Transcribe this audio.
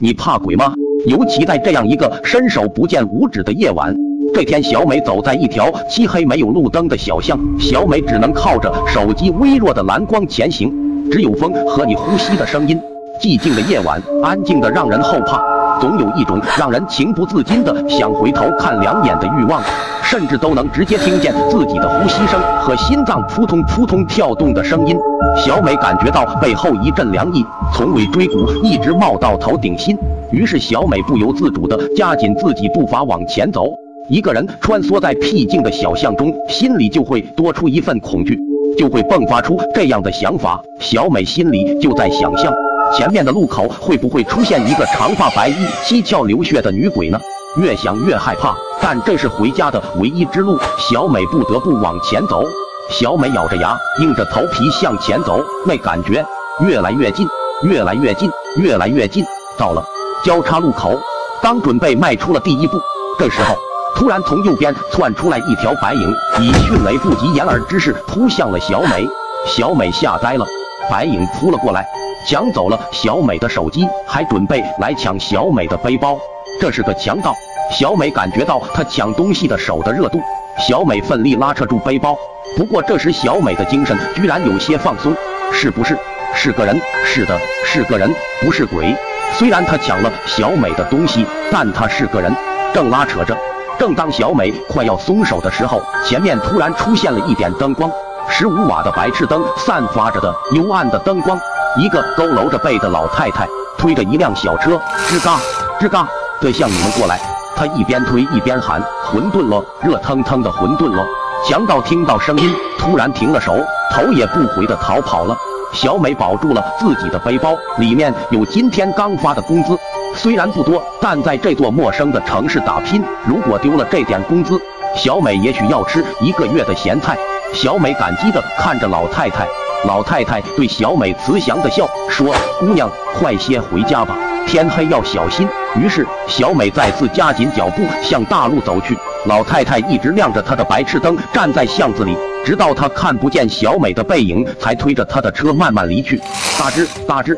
你怕鬼吗？尤其在这样一个伸手不见五指的夜晚。这天，小美走在一条漆黑没有路灯的小巷，小美只能靠着手机微弱的蓝光前行，只有风和你呼吸的声音。寂静的夜晚，安静的让人后怕，总有一种让人情不自禁的想回头看两眼的欲望，甚至都能直接听见自己的呼吸声和心脏扑通扑通跳动的声音。小美感觉到背后一阵凉意，从尾椎骨一直冒到头顶心，于是小美不由自主地加紧自己步伐往前走。一个人穿梭在僻静的小巷中，心里就会多出一份恐惧，就会迸发出这样的想法。小美心里就在想象。前面的路口会不会出现一个长发白衣、七窍流血的女鬼呢？越想越害怕，但这是回家的唯一之路，小美不得不往前走。小美咬着牙，硬着头皮向前走，那感觉越来越近，越来越近，越来越近。到了交叉路口，刚准备迈出了第一步，这时候突然从右边窜出来一条白影，以迅雷不及掩耳之势扑向了小美。小美吓呆了，白影扑了过来。抢走了小美的手机，还准备来抢小美的背包，这是个强盗。小美感觉到他抢东西的手的热度，小美奋力拉扯住背包。不过这时小美的精神居然有些放松，是不是？是个人？是的，是个人，不是鬼。虽然他抢了小美的东西，但他是个人。正拉扯着，正当小美快要松手的时候，前面突然出现了一点灯光，十五瓦的白炽灯散发着的幽暗的灯光。一个佝偻着背的老太太推着一辆小车，吱嘎吱嘎的向你们过来。她一边推一边喊：“馄饨咯，热腾腾的馄饨咯！”强盗听到声音，突然停了手，头也不回的逃跑了。小美保住了自己的背包，里面有今天刚发的工资，虽然不多，但在这座陌生的城市打拼，如果丢了这点工资，小美也许要吃一个月的咸菜。小美感激地看着老太太。老太太对小美慈祥的笑，说：“姑娘，快些回家吧，天黑要小心。”于是小美再次加紧脚步向大路走去。老太太一直亮着她的白炽灯，站在巷子里，直到她看不见小美的背影，才推着她的车慢慢离去。嘎吱嘎吱。